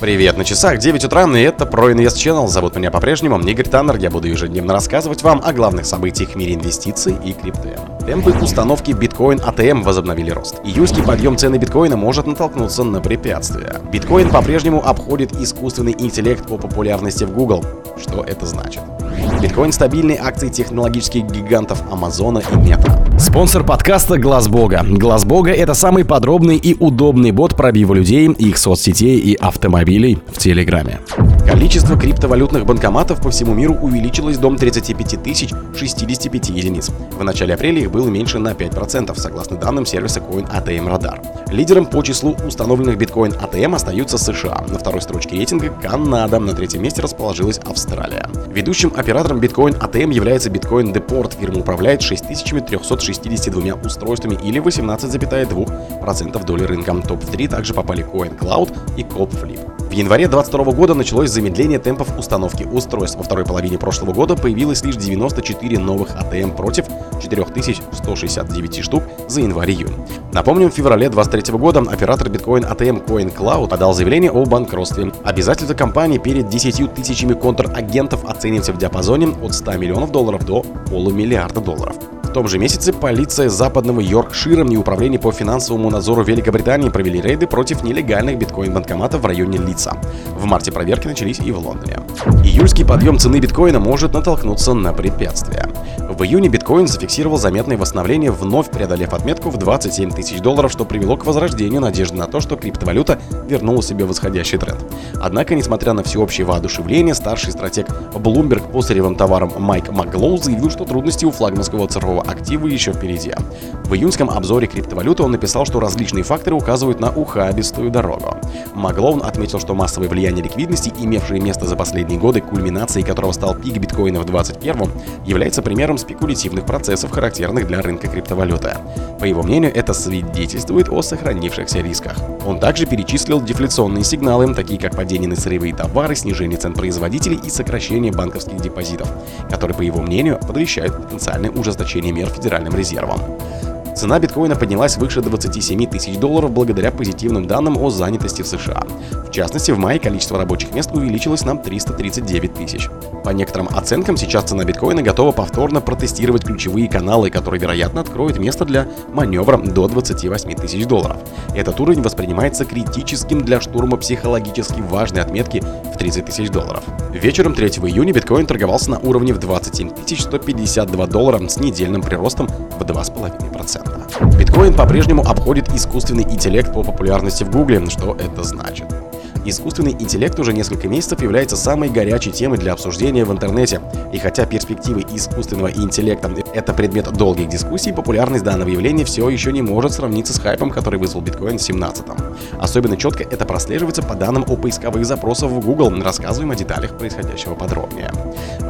Привет, на часах 9 утра, и это ProInvest Channel. Зовут меня по-прежнему Игорь Таннер. Я буду ежедневно рассказывать вам о главных событиях в мире инвестиций и крипты. Темпы установки биткоин ATM возобновили рост. Июльский подъем цены биткоина может натолкнуться на препятствия. Биткоин по-прежнему обходит искусственный интеллект по популярности в Google. Что это значит? Биткоин стабильные акции технологических гигантов Амазона и Мета. Спонсор подкаста Глаз Бога. Глаз Бога это самый подробный и удобный бот пробива людей, их соцсетей и автомобилей в Телеграме. Количество криптовалютных банкоматов по всему миру увеличилось до 35 тысяч 65 единиц. В начале апреля их было меньше на 5%, согласно данным сервиса Coin ATM Radar. Лидером по числу установленных биткоин ATM остаются США. На второй строчке рейтинга Канада, на третьем месте расположилась Австралия. Ведущим оператором биткоин ATM является биткоин Deport. Фирма управляет 6362 устройствами или 18,2% доли рынка. Топ-3 также попали CoinCloud и CopFlip. Январе 2022 года началось замедление темпов установки устройств. Во второй половине прошлого года появилось лишь 94 новых АТМ против 4169 штук за январь-июнь. Напомним, в феврале 2023 года оператор биткоин ATM CoinCloud подал заявление о банкротстве. Обязательства компании перед 10 тысячами контрагентов оцениваются в диапазоне от 100 миллионов долларов до полумиллиарда долларов. В том же месяце полиция западного Йоркшира и Управление по финансовому надзору Великобритании провели рейды против нелегальных биткоин-банкоматов в районе Лица. В марте проверки начались и в Лондоне. Июльский подъем цены биткоина может натолкнуться на препятствия. В июне биткоин зафиксировал заметное восстановление, вновь преодолев отметку в 27 тысяч долларов, что привело к возрождению надежды на то, что криптовалюта вернула себе восходящий тренд. Однако, несмотря на всеобщее воодушевление, старший стратег Bloomberg по сырьевым товарам Майк Маглоу заявил, что трудности у флагманского цифрового актива еще впереди. В июньском обзоре криптовалюты он написал, что различные факторы указывают на ухабистую дорогу. Маглоун отметил, что массовое влияние ликвидности, имевшее место за последние годы, кульминацией которого стал пик биткоина в 2021, является примером спекулятивных процессов, характерных для рынка криптовалюты. По его мнению, это свидетельствует о сохранившихся рисках. Он также перечислил дефляционные сигналы, такие как падение на сырьевые товары, снижение цен производителей и сокращение банковских депозитов, которые, по его мнению, подвещают потенциальное ужесточение мер Федеральным резервом. Цена биткоина поднялась выше 27 тысяч долларов благодаря позитивным данным о занятости в США. В частности, в мае количество рабочих мест увеличилось на 339 тысяч. По некоторым оценкам, сейчас цена биткоина готова повторно протестировать ключевые каналы, которые, вероятно, откроют место для маневра до 28 тысяч долларов. Этот уровень воспринимается критическим для штурма психологически важной отметки в 30 тысяч долларов. Вечером 3 июня биткоин торговался на уровне в 27 152 доллара с недельным приростом в 2,5%. Биткоин по-прежнему обходит искусственный интеллект по популярности в Гугле. Что это значит? Искусственный интеллект уже несколько месяцев является самой горячей темой для обсуждения в интернете. И хотя перспективы искусственного интеллекта — это предмет долгих дискуссий, популярность данного явления все еще не может сравниться с хайпом, который вызвал биткоин в 17-м. Особенно четко это прослеживается по данным о поисковых запросах в Google. Рассказываем о деталях происходящего подробнее.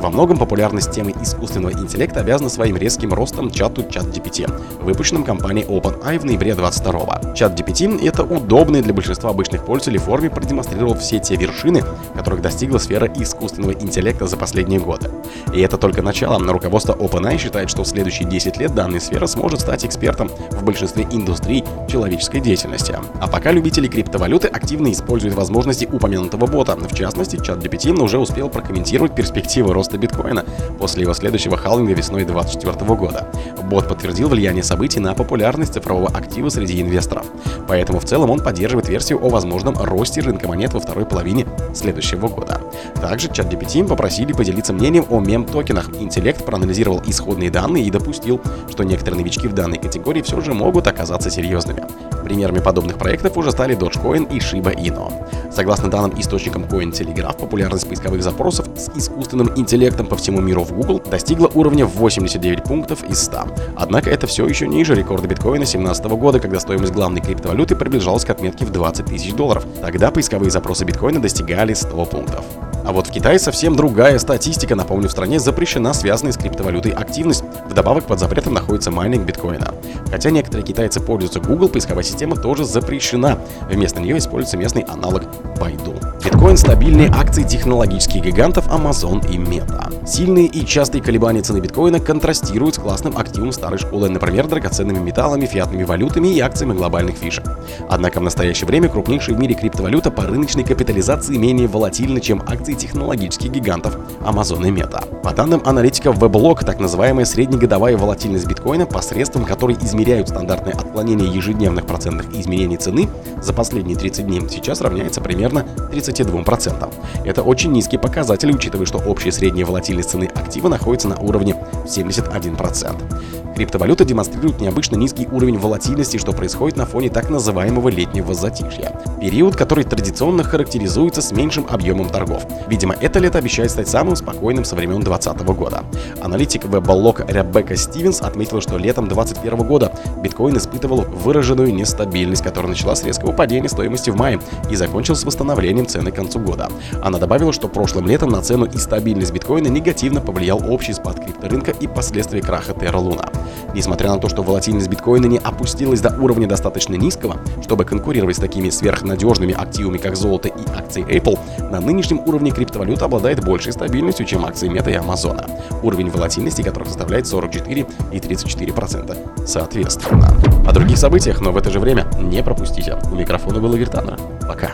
Во многом популярность темы искусственного интеллекта обязана своим резким ростом чату ChatGPT, выпущенным компанией OpenAI в ноябре 22 ChatGPT — это удобный для большинства обычных пользователей форме продемонстрировал все те вершины, которых достигла сфера искусственного интеллекта за последние годы. И это только начало. Руководство OpenAI считает, что в следующие 10 лет данная сфера сможет стать экспертом в большинстве индустрий человеческой деятельности. А пока любители криптовалюты активно используют возможности упомянутого бота. В частности, чат GPT уже успел прокомментировать перспективы роста биткоина после его следующего халвинга весной 2024 года. Бот подтвердил влияние событий на популярность цифрового актива среди инвесторов. Поэтому в целом он поддерживает версию о возможном росте рынка монет во второй половине следующего года. Также ChatGPT попросили поделиться мнением о мем-токенах. Интеллект проанализировал исходные данные и допустил, что некоторые новички в данной категории все же могут оказаться серьезными. Примерами подобных проектов уже стали Dogecoin и Shiba Inu. Согласно данным источникам Cointelegraph, популярность поисковых запросов с искусственным интеллектом по всему миру в Google достигла уровня 89 пунктов из 100. Однако это все еще ниже рекорда биткоина 2017 года, когда стоимость главной криптовалюты приближалась к отметке в 20 тысяч долларов. Тогда поисковые запросы биткоина достигали 100 пунктов. А вот в Китае совсем другая статистика. Напомню, в стране запрещена связанная с криптовалютой активность. Вдобавок под запретом находится майнинг биткоина. Хотя некоторые китайцы пользуются Google, поисковая система тоже запрещена. Вместо нее используется местный аналог Baidu. Биткоин стабильнее акций технологических гигантов Amazon и Meta. Сильные и частые колебания цены биткоина контрастируют с классом активов старой школы, например, драгоценными металлами, фиатными валютами и акциями голубых фишек. Однако в настоящее время крупнейшая в мире криптовалюта по рыночной капитализации менее волатильна, чем акции технологических гигантов Amazon и Meta. По данным аналитиков Weblog, так называемая среднегодовая волатильность биткоина, посредством которой измеряют стандартное отклонение ежедневных процентных изменений цены за последние 30 дней, сейчас равняется примерно 32%. Это очень низкий показатель, учитывая, что общая средняя волатильность цены актива находится на уровне 71%. Криптовалюта демонстрирует необычно низкий уровень волатильности, что происходит на фоне так называемого летнего затишья. Период, который традиционно характеризуется с меньшим объемом торгов. Видимо, это лето обещает стать самым спокойным со времен 2020 года. Аналитик веб-блог Ребекка Стивенс отметила, что летом 2021 года биткоин испытывал выраженную нестабильность, которая начала с резкого падения стоимости в мае и закончилась восстановлением цены к концу года. Она добавила, что прошлым летом на цену и стабильность биткоина негативно повлиял общий спад крипторынка и последствия краха Terra Luna. Несмотря на то, что волатильность биткоина не опустилась до уровня достаточно низкого, чтобы конкурировать с такими сверхнадежными активами, как золото и акции Apple, на нынешнем уровне криптовалюта обладает большей стабильностью, чем акции Meta и Амазона, уровень волатильности которых составляет 44 и 34% соответственно. О других событиях, но в это же время не пропустите. У микрофона был Игорь Таннер. Пока.